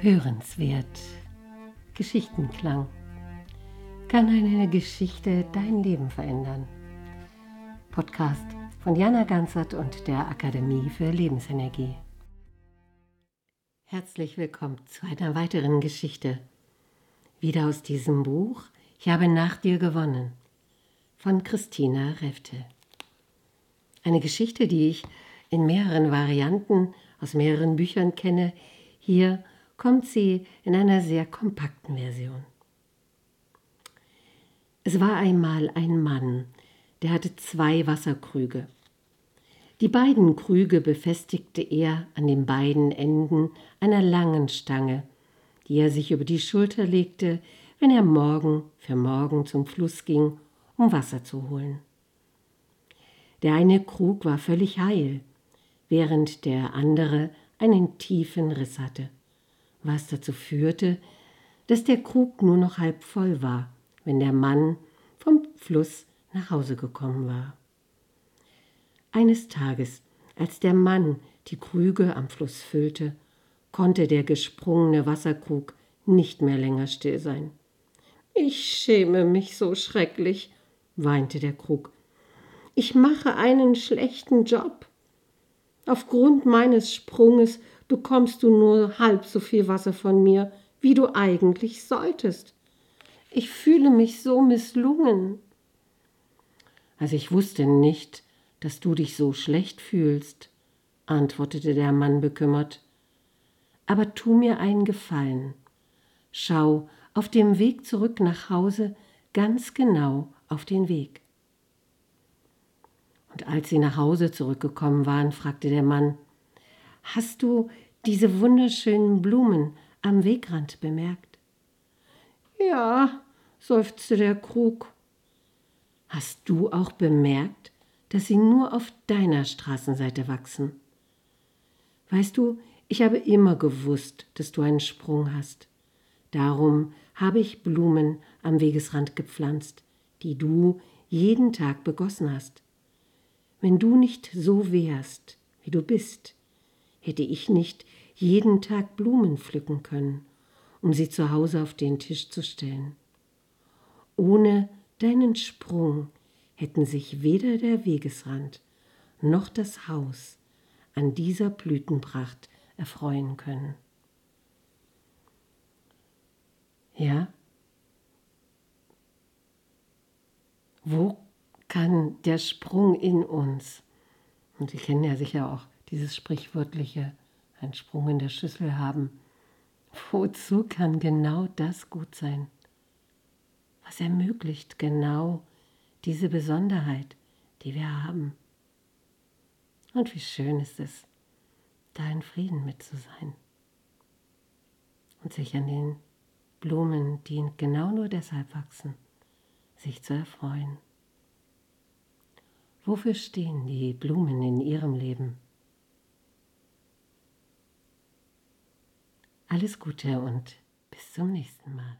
Hörenswert. Geschichtenklang. Kann eine Geschichte dein Leben verändern? Podcast von Jana Ganzert und der Akademie für Lebensenergie. Herzlich willkommen zu einer weiteren Geschichte. Wieder aus diesem Buch Ich habe nach dir gewonnen von Christina Refte. Eine Geschichte, die ich in mehreren Varianten aus mehreren Büchern kenne, hier kommt sie in einer sehr kompakten Version. Es war einmal ein Mann, der hatte zwei Wasserkrüge. Die beiden Krüge befestigte er an den beiden Enden einer langen Stange, die er sich über die Schulter legte, wenn er morgen für morgen zum Fluss ging, um Wasser zu holen. Der eine Krug war völlig heil, während der andere einen tiefen Riss hatte was dazu führte, dass der Krug nur noch halb voll war, wenn der Mann vom Fluss nach Hause gekommen war. Eines Tages, als der Mann die Krüge am Fluss füllte, konnte der gesprungene Wasserkrug nicht mehr länger still sein. Ich schäme mich so schrecklich, weinte der Krug. Ich mache einen schlechten Job. Aufgrund meines Sprunges bekommst du nur halb so viel Wasser von mir, wie du eigentlich solltest. Ich fühle mich so misslungen. Also ich wusste nicht, dass du dich so schlecht fühlst, antwortete der Mann bekümmert. Aber tu mir einen Gefallen. Schau auf dem Weg zurück nach Hause ganz genau auf den Weg. Und als sie nach Hause zurückgekommen waren, fragte der Mann, Hast du diese wunderschönen Blumen am Wegrand bemerkt? Ja, seufzte der Krug. Hast du auch bemerkt, dass sie nur auf deiner Straßenseite wachsen? Weißt du, ich habe immer gewusst, dass du einen Sprung hast. Darum habe ich Blumen am Wegesrand gepflanzt, die du jeden Tag begossen hast. Wenn du nicht so wärst, wie du bist, hätte ich nicht jeden Tag Blumen pflücken können, um sie zu Hause auf den Tisch zu stellen. Ohne deinen Sprung hätten sich weder der Wegesrand noch das Haus an dieser Blütenpracht erfreuen können. Ja? Wo kann der Sprung in uns, und Sie kennen ja sicher auch dieses sprichwörtliche ein Sprung in der Schüssel haben. Wozu kann genau das gut sein? Was ermöglicht genau diese Besonderheit, die wir haben? Und wie schön ist es, da in Frieden mit zu sein und sich an den Blumen, die genau nur deshalb wachsen, sich zu erfreuen. Wofür stehen die Blumen in ihrem Leben? Alles Gute und bis zum nächsten Mal.